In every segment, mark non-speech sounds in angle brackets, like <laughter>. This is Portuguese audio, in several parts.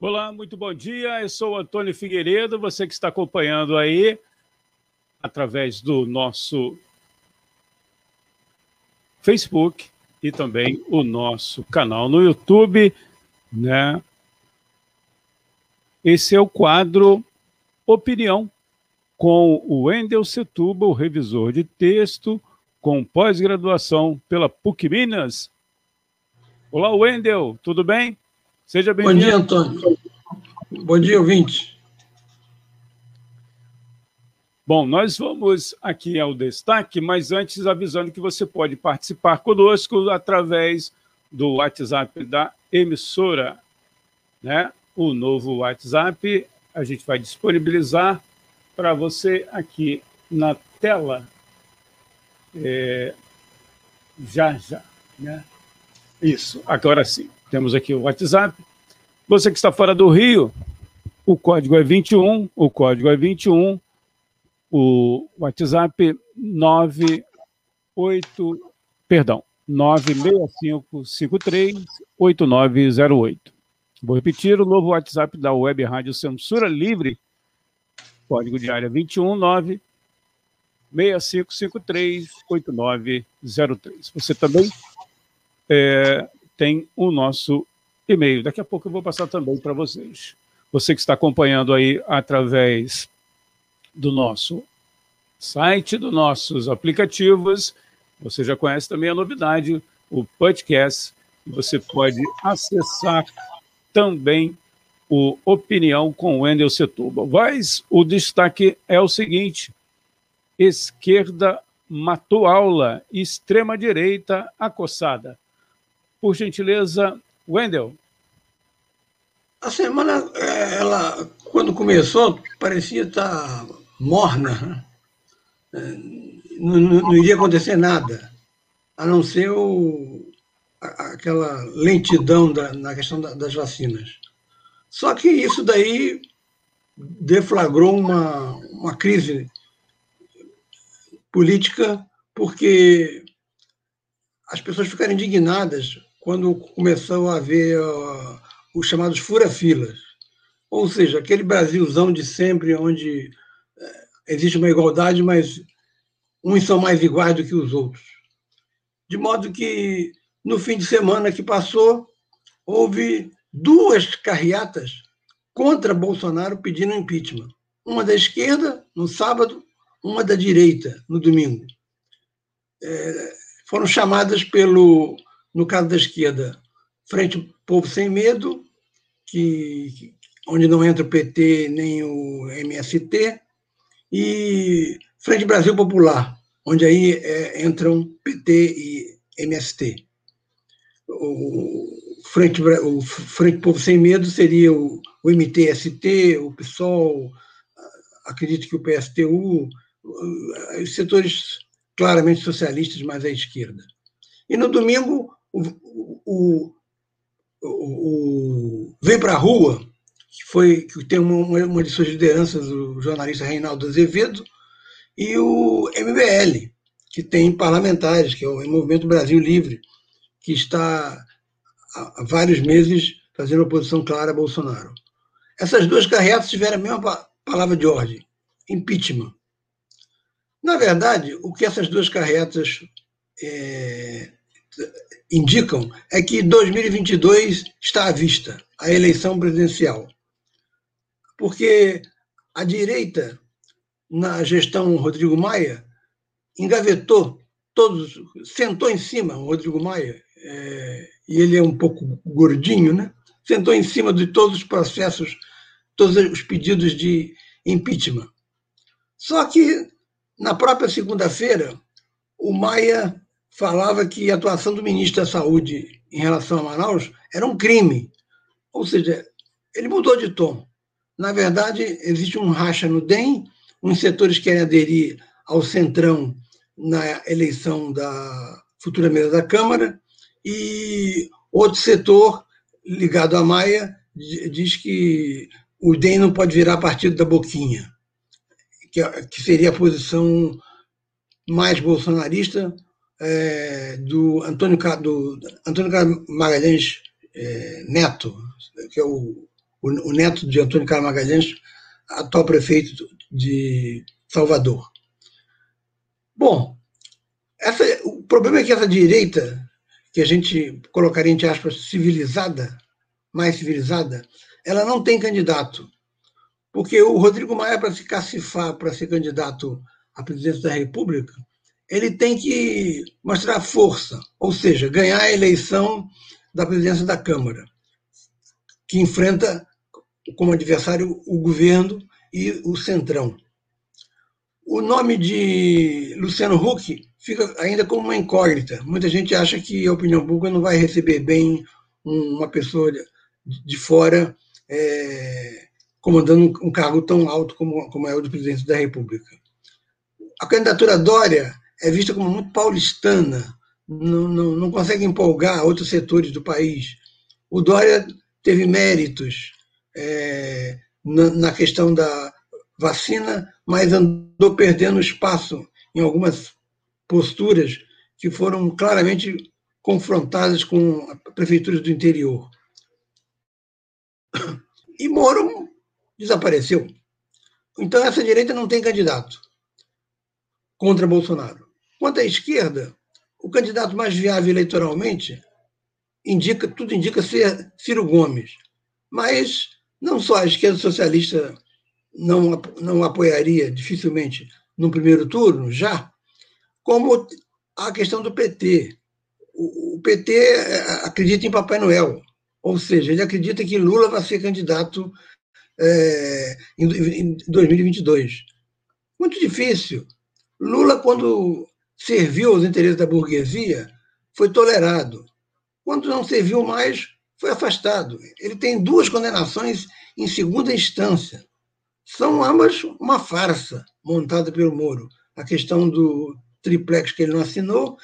Olá, muito bom dia. Eu sou o Antônio Figueiredo, você que está acompanhando aí através do nosso Facebook e também o nosso canal no YouTube, né? Esse é o quadro Opinião com o Wendel Setuba, o revisor de texto com pós-graduação pela PUC Minas. Olá, Wendel, tudo bem? Seja bem-vindo. Bom dia, Antônio. Bom dia, ouvinte. Bom, nós vamos aqui ao destaque, mas antes avisando que você pode participar conosco através do WhatsApp da emissora, né? O novo WhatsApp a gente vai disponibilizar para você aqui na tela é, já já, né? Isso, agora sim. Temos aqui o WhatsApp. Você que está fora do Rio, o código é 21, o código é 21, o WhatsApp 98, perdão, 965538908. Vou repetir o novo WhatsApp da Web Rádio Censura Livre, código de área 219 6553-8903. Você também é, tem o nosso e-mail. Daqui a pouco eu vou passar também para vocês. Você que está acompanhando aí através do nosso site, dos nossos aplicativos, você já conhece também a novidade, o podcast. Você pode acessar também o Opinião com Wendel Setuba. Mas o destaque é o seguinte: esquerda matou aula, extrema-direita acossada. Por gentileza, Wendel. A semana, é, ela, quando começou, parecia estar morna. Né? É, não, não, iria acontecer nada, a não ser o, aquela lentidão da, na questão da, das vacinas. Só que isso daí deflagrou uma, uma crise política, porque as pessoas ficaram indignadas quando começou a haver os chamados fura-filas. Ou seja, aquele Brasilzão de sempre, onde uh, existe uma igualdade, mas uns são mais iguais do que os outros. De modo que, no fim de semana que passou, houve duas carreatas contra Bolsonaro pedindo impeachment. Uma da esquerda, no sábado, uma da direita, no domingo. É, foram chamadas pelo no caso da esquerda, Frente Povo Sem Medo, que, onde não entra o PT nem o MST, e Frente Brasil Popular, onde aí é, entram PT e MST. O Frente, o Frente Povo Sem Medo seria o, o MTST, o PSOL, acredito que o PSTU, os setores claramente socialistas, mais à esquerda. E no domingo, o, o, o, Vem para a Rua, que, foi, que tem uma, uma de suas lideranças, o jornalista Reinaldo Azevedo, e o MBL, que tem parlamentares, que é o Movimento Brasil Livre, que está há vários meses fazendo oposição clara a Bolsonaro. Essas duas carretas tiveram a mesma palavra de ordem: impeachment. Na verdade, o que essas duas carretas é, indicam é que 2022 está à vista, a eleição presidencial. Porque a direita, na gestão Rodrigo Maia, engavetou todos, sentou em cima o Rodrigo Maia, é, e ele é um pouco gordinho, né? sentou em cima de todos os processos, todos os pedidos de impeachment. Só que, na própria segunda-feira, o Maia falava que a atuação do ministro da Saúde em relação a Manaus era um crime. Ou seja, ele mudou de tom. Na verdade, existe um racha no DEM, uns setores querem aderir ao Centrão na eleição da futura mesa da Câmara, e outro setor ligado à Maia diz que o DEM não pode virar partido da Boquinha, que, seria a posição mais bolsonarista é, do Antônio, do Antônio Magalhães é, Neto, que é o, o, o, neto de Antônio Carlos Magalhães, atual prefeito de Salvador. Bom, essa, o problema é que essa direita, que a gente colocaria entre aspas civilizada, mais civilizada, ela não tem candidato. Porque o Rodrigo Maia, para se cacifar para ser candidato à presidência da República, ele tem que mostrar força, ou seja, ganhar a eleição da presidência da Câmara, que enfrenta como adversário o governo e o Centrão. O nome de Luciano Huck fica ainda como uma incógnita. Muita gente acha que a opinião pública não vai receber bem uma pessoa de fora é, comandando um cargo tão alto como, como é o do presidente da República. A candidatura Dória é vista como muito paulistana, não, não, não consegue empolgar outros setores do país. O Dória teve méritos é, na, na questão da vacina, mas andou perdendo espaço em algumas posturas que foram claramente confrontadas com prefeituras do interior. E Moro desapareceu. Então, essa direita não tem candidato contra Bolsonaro. Quanto à esquerda, o candidato mais viável eleitoralmente indica, tudo indica ser Ciro Gomes. Mas não só a esquerda socialista não, não apoiaria dificilmente no primeiro turno, já, como a questão do PT. O, PT eh, acredita em Papai Noel, ou seja, ele acredita que Lula vai ser candidato é, em 2022. Muito difícil. Lula, quando serviu aos interesses da burguesia, foi tolerado. Quando não serviu mais, foi afastado. Ele tem duas condenações em segunda instância. São ambas uma farsa montada pelo Moro. A questão do triplex que ele não assinou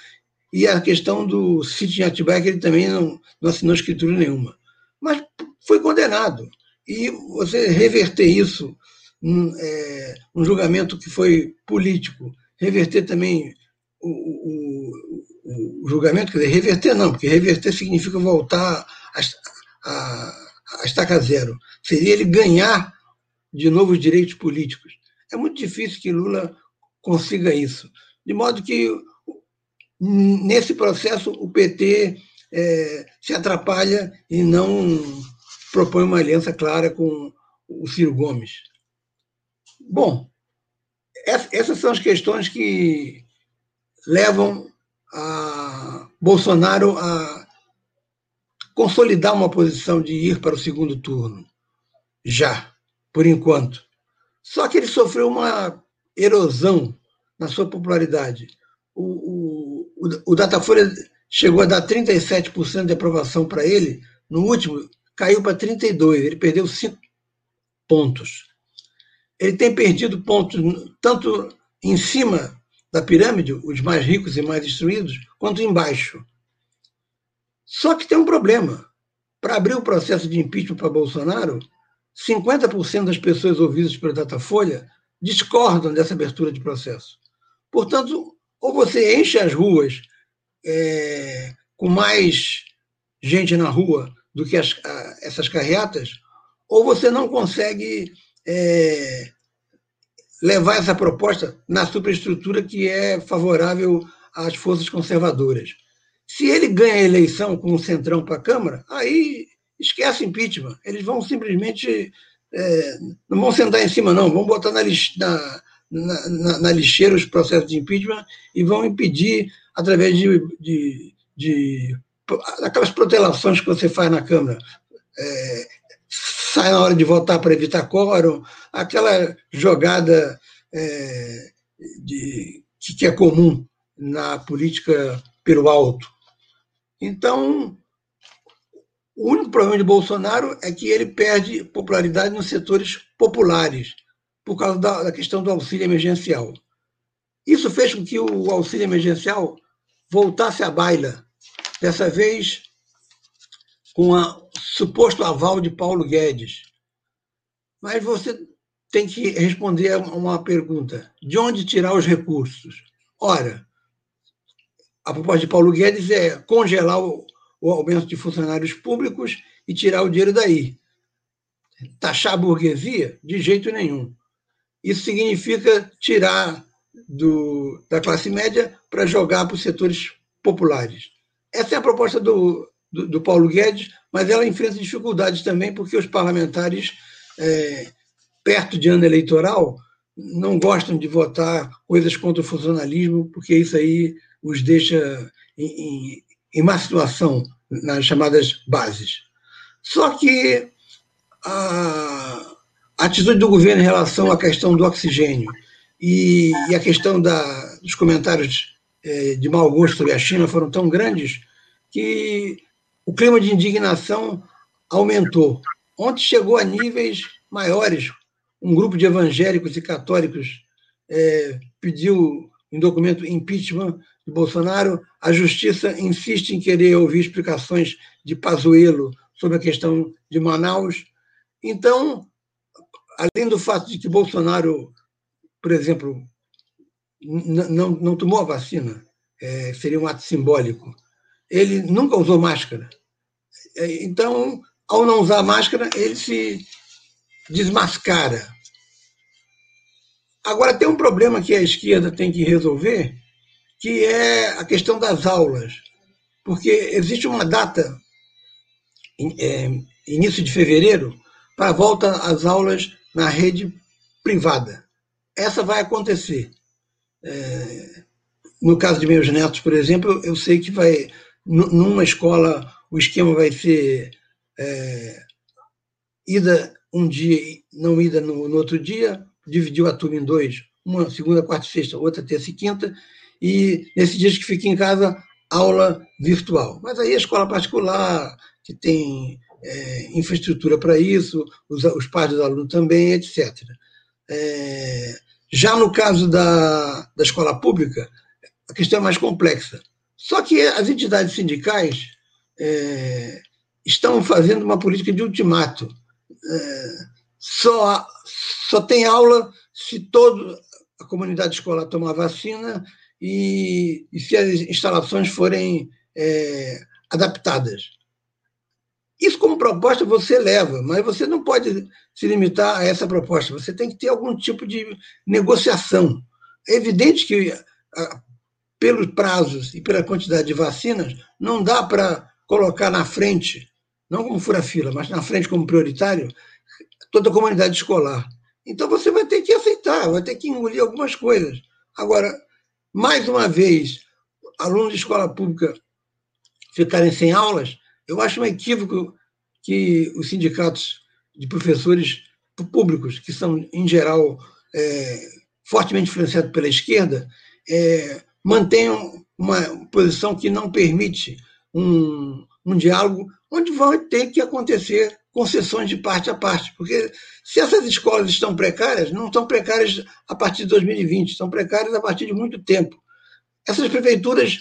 e a questão do sítio em Atibaia que ele também não, não assinou escritura nenhuma. Mas foi condenado. E você reverter isso num, é, um julgamento que foi político, reverter também o, o, o, julgamento, quer dizer, reverter não, porque reverter significa voltar a, a, a estaca zero. Seria ele ganhar de novo os direitos políticos. É muito difícil que Lula consiga isso. De modo que, nesse processo, o PT é, se atrapalha e não propõe uma aliança clara com o Ciro Gomes. Bom, essas são as questões que levam a Bolsonaro a consolidar uma posição de ir para o segundo turno, já, por enquanto. Só que ele sofreu uma erosão na sua popularidade. O, o, o Datafolha chegou a dar 37% de aprovação para ele, no último caiu para 32%, ele perdeu 5 pontos. Ele tem perdido pontos tanto em cima da pirâmide, os mais ricos e mais instruídos, quanto embaixo. Só que tem um problema. Para abrir o processo de impeachment para Bolsonaro, 50% das pessoas ouvidas pela Datafolha discordam dessa abertura de processo. Portanto, ou você enche as ruas é, com mais gente na rua do que as, a, essas carreatas, ou você não consegue é, levar essa proposta na superestrutura que é favorável às forças conservadoras. Se ele ganha a eleição com o Centrão para a Câmara, aí esquece impeachment. Eles vão simplesmente. É, não vão sentar em cima, não, vão botar na, na, na, na, lixeira os processos de impeachment e vão impedir, através de, de, de aquelas protelações que você faz na Câmara, é, sai na hora de votar para evitar quórum, aquela jogada é, de, que é comum na política pelo alto. Então, O único problema de Bolsonaro é que ele perde popularidade nos setores populares, por causa da, da questão do auxílio emergencial. Isso fez com que o auxílio emergencial voltasse à baila, dessa vez com o suposto aval de Paulo Guedes. Mas você tem que responder a uma pergunta: de onde tirar os recursos? Ora, a proposta de Paulo Guedes é congelar o, o aumento de funcionários públicos e tirar o dinheiro daí. Taxar a burguesia? De jeito nenhum. Isso significa tirar do, da classe média para jogar para os setores populares. Essa é a proposta do, do, do, Paulo Guedes, mas ela enfrenta dificuldades também, porque os parlamentares, é, perto de ano eleitoral, não gostam de votar coisas contra o funcionalismo, porque isso aí os deixa em, em, em má situação nas chamadas bases. Só que a, atitude do governo em relação à questão do oxigênio e, e a questão da, dos comentários é, de mau gosto sobre a China foram tão grandes que o clima de indignação aumentou. Ontem chegou a níveis maiores. Um grupo de evangélicos e católicos é, pediu em documento impeachment de Bolsonaro. A justiça insiste em querer ouvir explicações de Pazuello sobre a questão de Manaus. Então, além do fato de que Bolsonaro, por exemplo, não, não tomou a vacina, é, seria um ato simbólico. Ele nunca usou máscara. É, então, ao não usar máscara, ele se desmascara. Agora, tem um problema que a esquerda tem que resolver, que é a questão das aulas. Porque existe uma data, é, início de fevereiro, para a volta às aulas na rede privada. Essa vai acontecer. É, no caso de meus netos, por exemplo, eu sei que vai, numa escola, o esquema vai ser é, ida um dia não ida no, no, outro dia, dividiu a turma em dois, uma segunda, quarta e sexta, outra terça e quinta, e nesses dias que fica em casa, aula virtual. Mas aí a escola particular, que tem é, infraestrutura para isso, os, os pais dos alunos também, etc. É, já no caso da, da escola pública, a questão é mais complexa. Só que as entidades sindicais é, estão fazendo uma política de ultimato. É, só, só tem aula se toda a comunidade escolar tomar vacina e, e se as instalações forem é, adaptadas. Isso, como proposta, você leva, mas você não pode se limitar a essa proposta. Você tem que ter algum tipo de negociação. É evidente que, pelos prazos e pela quantidade de vacinas, não dá para colocar na frente, não como fura-fila, mas na frente como prioritário, toda a comunidade escolar. Então você vai ter que aceitar, vai ter que engolir algumas coisas. Agora, mais uma vez, alunos de escola pública ficarem sem aulas, eu acho um equívoco que os sindicatos de professores públicos, que são, em geral, é, fortemente influenciados pela esquerda, é, mantenham uma posição que não permite um, um diálogo onde vai ter que acontecer concessões de parte a parte, porque se essas escolas estão precárias, não estão precárias a partir de 2020, estão precárias a partir de muito tempo. Essas prefeituras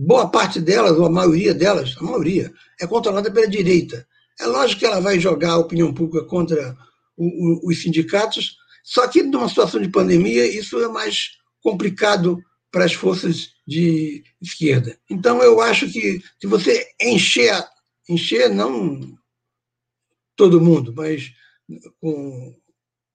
boa parte delas, ou a maioria delas, a maioria, é controlada pela direita. É lógico que ela vai jogar a opinião pública contra o, o, os sindicatos, só que numa situação de pandemia isso é mais complicado para as forças de esquerda. Então eu acho que se você encher, encher não todo mundo, mas com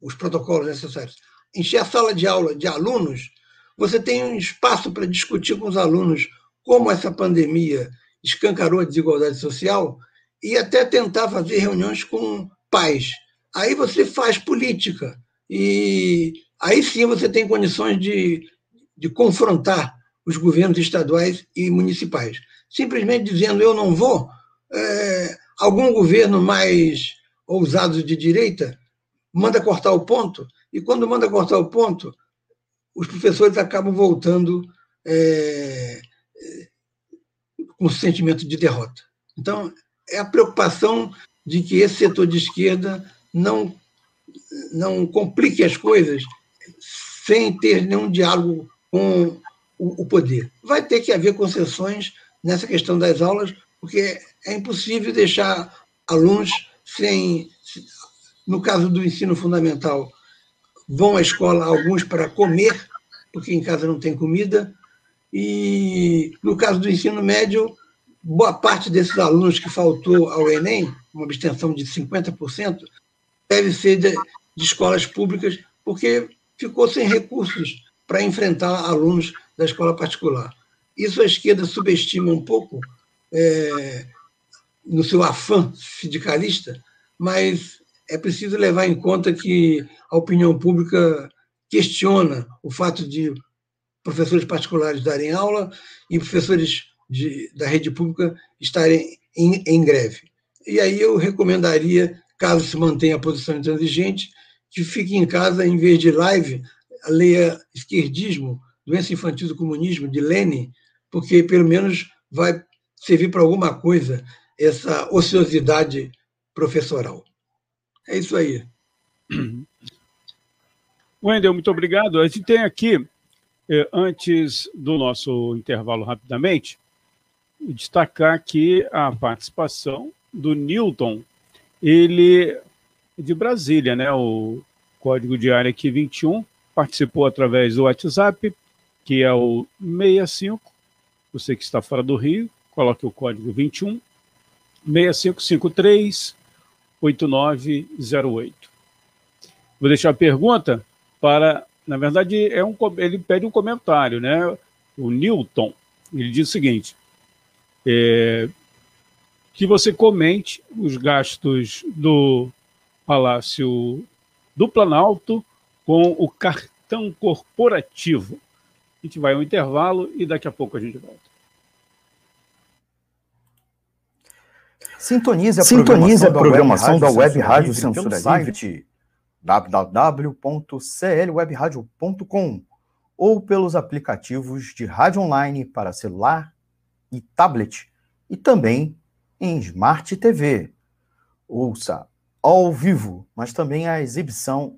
os protocolos necessários, encher a sala de aula de alunos, você tem um espaço para discutir com os alunos como essa pandemia escancarou a desigualdade social, e até tentar fazer reuniões com pais. Aí você faz política, e aí sim você tem condições de, de confrontar os governos estaduais e municipais. Simplesmente dizendo eu não vou, é, algum governo mais ousado de direita manda cortar o ponto, e quando manda cortar o ponto, os professores acabam voltando é, com sentimento de derrota. Então, é a preocupação de que esse setor de esquerda não, não complique as coisas sem ter nenhum diálogo com o, poder. Vai ter que haver concessões nessa questão das aulas, porque é impossível deixar alunos sem. No caso do ensino fundamental, vão à escola alguns para comer, porque em casa não tem comida, e no caso do ensino médio, boa parte desses alunos que faltou ao Enem, uma abstenção de 50%, deve ser de, de escolas públicas, porque ficou sem recursos para enfrentar alunos da escola particular. Isso a esquerda subestima um pouco é, no seu afã sindicalista, mas é preciso levar em conta que a opinião pública questiona o fato de professores particulares darem aula e professores de, da rede pública estarem em, em greve. E aí eu recomendaria, caso se mantenha a posição intransigente, que fique em casa, em vez de live, leia Esquerdismo, Doença Infantil do Comunismo, de Lenin, porque pelo menos vai servir para alguma coisa essa ociosidade professoral. É isso aí. <clears throat> Wendel, muito obrigado. A gente tem aqui, eh, antes do nosso intervalo rapidamente, destacar aqui a participação do Newton, ele é de Brasília, né? O código de área aqui 21, participou através do WhatsApp, que é o 65, você que está fora do Rio, coloque o código 21 6553 8908. Vou deixar a pergunta para, na verdade, é um, ele pede um comentário, né? O Newton, ele diz o seguinte: é, que você comente os gastos do Palácio do Planalto com o cartão corporativo. A gente vai ao intervalo e daqui a pouco a gente volta. Sintonize a Sintonize programação, a programação da Web Rádio Censura, Censura Livre, site www.clwebradio.com ou pelos aplicativos de rádio online para celular e tablet e também em Smart TV. Ouça ao vivo, mas também a exibição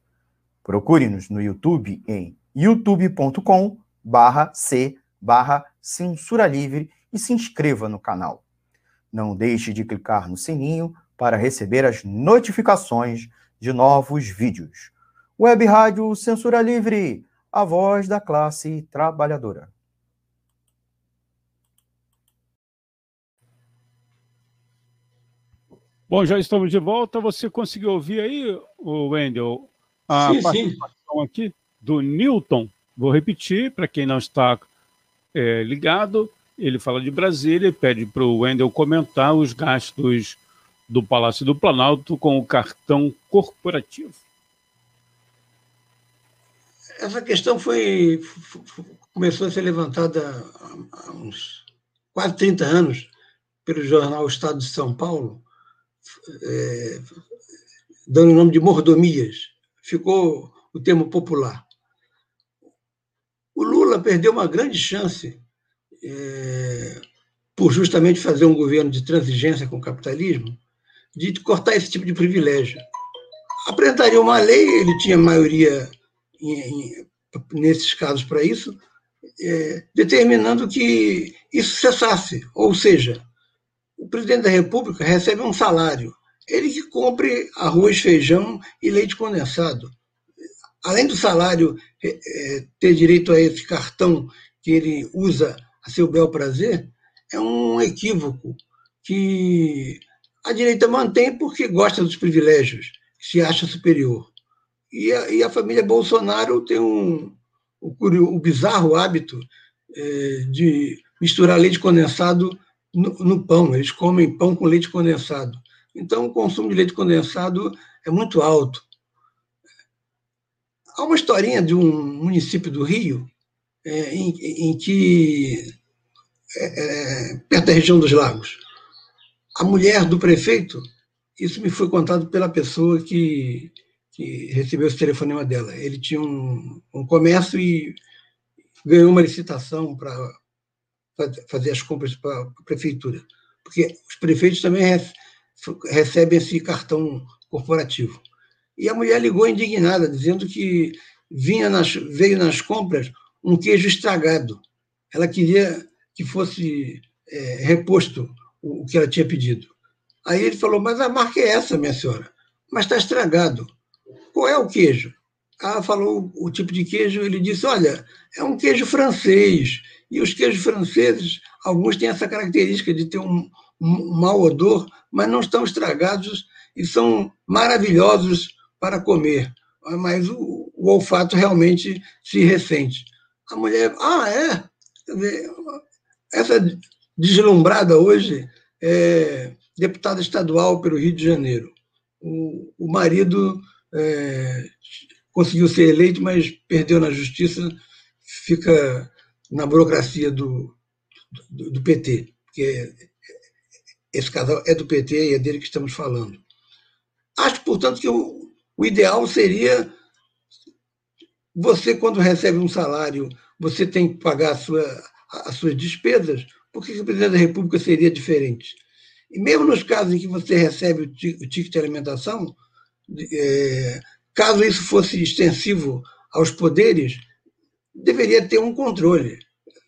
Procure-nos no YouTube em youtube.com barra c barra censura livre e se inscreva no canal. Não deixe de clicar no sininho para receber as notificações de novos vídeos. Web Rádio Censura Livre, a voz da classe trabalhadora. Bom, já estamos de volta. Você conseguiu ouvir aí, Wendel, a sim, participação sim. aqui do Newton? Vou repetir para quem não está é, ligado. Ele fala de Brasília e pede para o Wendel comentar os gastos do Palácio do Planalto com o cartão corporativo. Essa questão foi começou a ser levantada há uns quase 30 anos pelo jornal Estado de São Paulo, é, dando o nome de mordomias. Ficou o termo popular. O Lula perdeu uma grande chance é, por justamente fazer um governo de transigência com o capitalismo, de cortar esse tipo de privilégio. Apresentaria uma lei, ele tinha maioria em, em, nesses casos para isso, é, determinando que isso cessasse. Ou seja, o presidente da República recebe um salário, ele que compre arroz, feijão e leite condensado. Além do salário é, é, ter direito a esse cartão que ele usa a seu bel prazer, é um equívoco que a direita mantém porque gosta dos privilégios, se acha superior. E a, e a família Bolsonaro tem um, o, o bizarro hábito é, de misturar leite condensado no, no, pão. Eles comem pão com leite condensado. Então, o consumo de leite condensado é muito alto. Há uma historinha de um município do Rio, é, em, em, que, é, é, perto da região dos lagos, a mulher do prefeito, isso me foi contado pela pessoa que, que recebeu esse telefonema dela. Ele tinha um, um comércio e ganhou uma licitação para fazer as compras para a prefeitura. Porque os prefeitos também recebem esse cartão corporativo. E a mulher ligou indignada, dizendo que vinha nas, veio nas compras um queijo estragado. Ela queria que fosse é, reposto o, o que ela tinha pedido. Aí ele falou: Mas a marca é essa, minha senhora. Mas está estragado. Qual é o queijo? Ela falou o tipo de queijo. Ele disse: Olha, é um queijo francês. E os queijos franceses, alguns têm essa característica de ter um mau odor, mas não estão estragados e são maravilhosos para comer. Mas o, o olfato realmente se ressente. A mulher, ah, é? Essa deslumbrada hoje é deputada estadual pelo Rio de Janeiro. O, o marido é, conseguiu ser eleito, mas perdeu na justiça, fica na burocracia do, do, do PT, porque esse casal é do PT e é dele que estamos falando. Acho, portanto, que o, o ideal seria você, quando recebe um salário, você tem que pagar sua, as suas despesas, por que o presidente da República seria diferente? E mesmo nos casos em que você recebe o ticket de alimentação, é, caso isso fosse extensivo aos poderes, deveria ter um controle.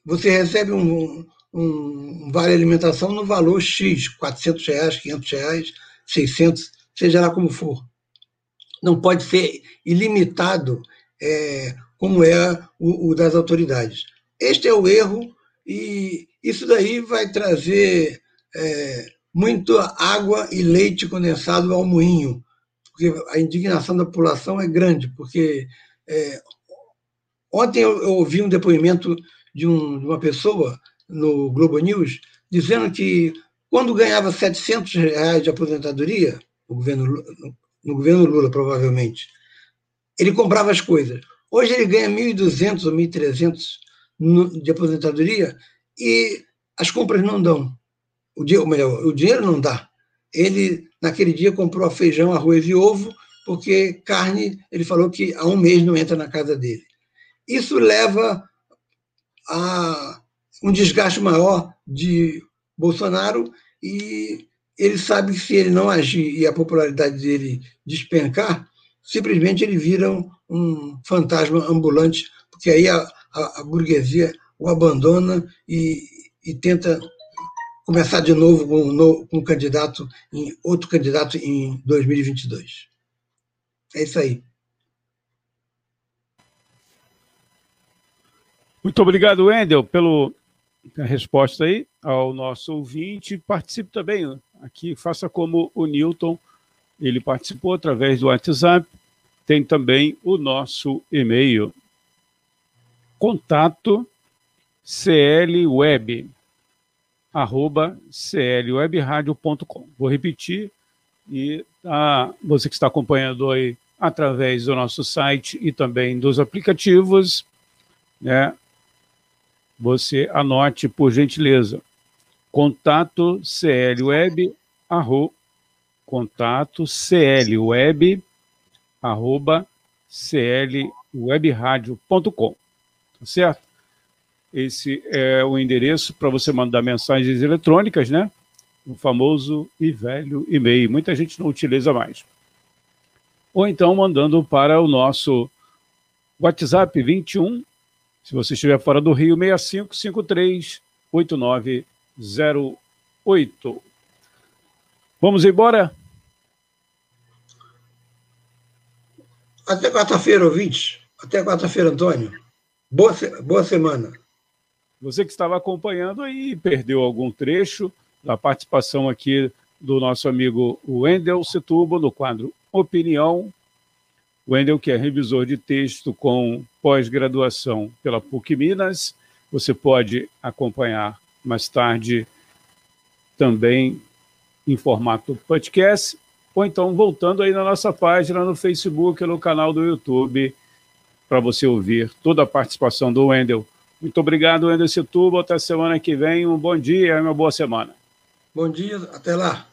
Você recebe um, um vale alimentação no valor X, 400 reais, 500 reais, 600, seja lá como for. Não pode ser ilimitado é, como é o, o das autoridades. Este é o erro e isso daí vai trazer é, muito água e leite condensado ao moinho, porque a indignação da população é grande, porque é, Ontem eu, eu ouvi um depoimento de, um, de, uma pessoa no Globo News dizendo que quando ganhava 700 reais de aposentadoria, no governo, no, no governo Lula, provavelmente, ele comprava as coisas. Hoje ele ganha 1.200 ou 1.300 de aposentadoria e as compras não dão. O, dia, melhor, o dinheiro não dá. Ele, naquele dia, comprou feijão, arroz e ovo, porque carne, ele falou que há um mês não entra na casa dele. Isso leva a um desgaste maior de Bolsonaro e ele sabe que se ele não agir e a popularidade dele despencar, simplesmente ele vira um, um fantasma ambulante, porque aí a, a, a burguesia o abandona e, e, tenta começar de novo com um, com um candidato, em, outro candidato em 2022. É isso aí. Muito obrigado, Wendel, pela resposta aí ao nosso ouvinte. Participe também aqui, faça como o Newton, ele participou através do WhatsApp. Tem também o nosso e-mail, contato clweb, arroba clwebradio.com. Vou repetir, e ah, você que está acompanhando aí através do nosso site e também dos aplicativos, né, você anote, por gentileza, contato clweb, arro, contato clweb, arroba clwebradio.com, tá certo? Esse é o endereço para você mandar mensagens eletrônicas, né? O famoso e velho e-mail. Muita gente não utiliza mais. Ou então mandando para o nosso WhatsApp 21 se você estiver fora do Rio, 6553-8908. Vamos embora? Até quarta-feira, ouvintes. Até quarta-feira, Antônio. Boa, boa semana. Você que estava acompanhando aí perdeu algum trecho da participação aqui do nosso amigo Wendel Setubo no quadro Opinião Wendel, que é revisor de texto com pós-graduação pela PUC Minas. Você pode acompanhar mais tarde também em formato podcast, ou então voltando aí na nossa página no Facebook no canal do YouTube para você ouvir toda a participação do Wendel. Muito obrigado, Wendel Situbo. Até semana que vem. Um bom dia e uma boa semana. Bom dia, até lá.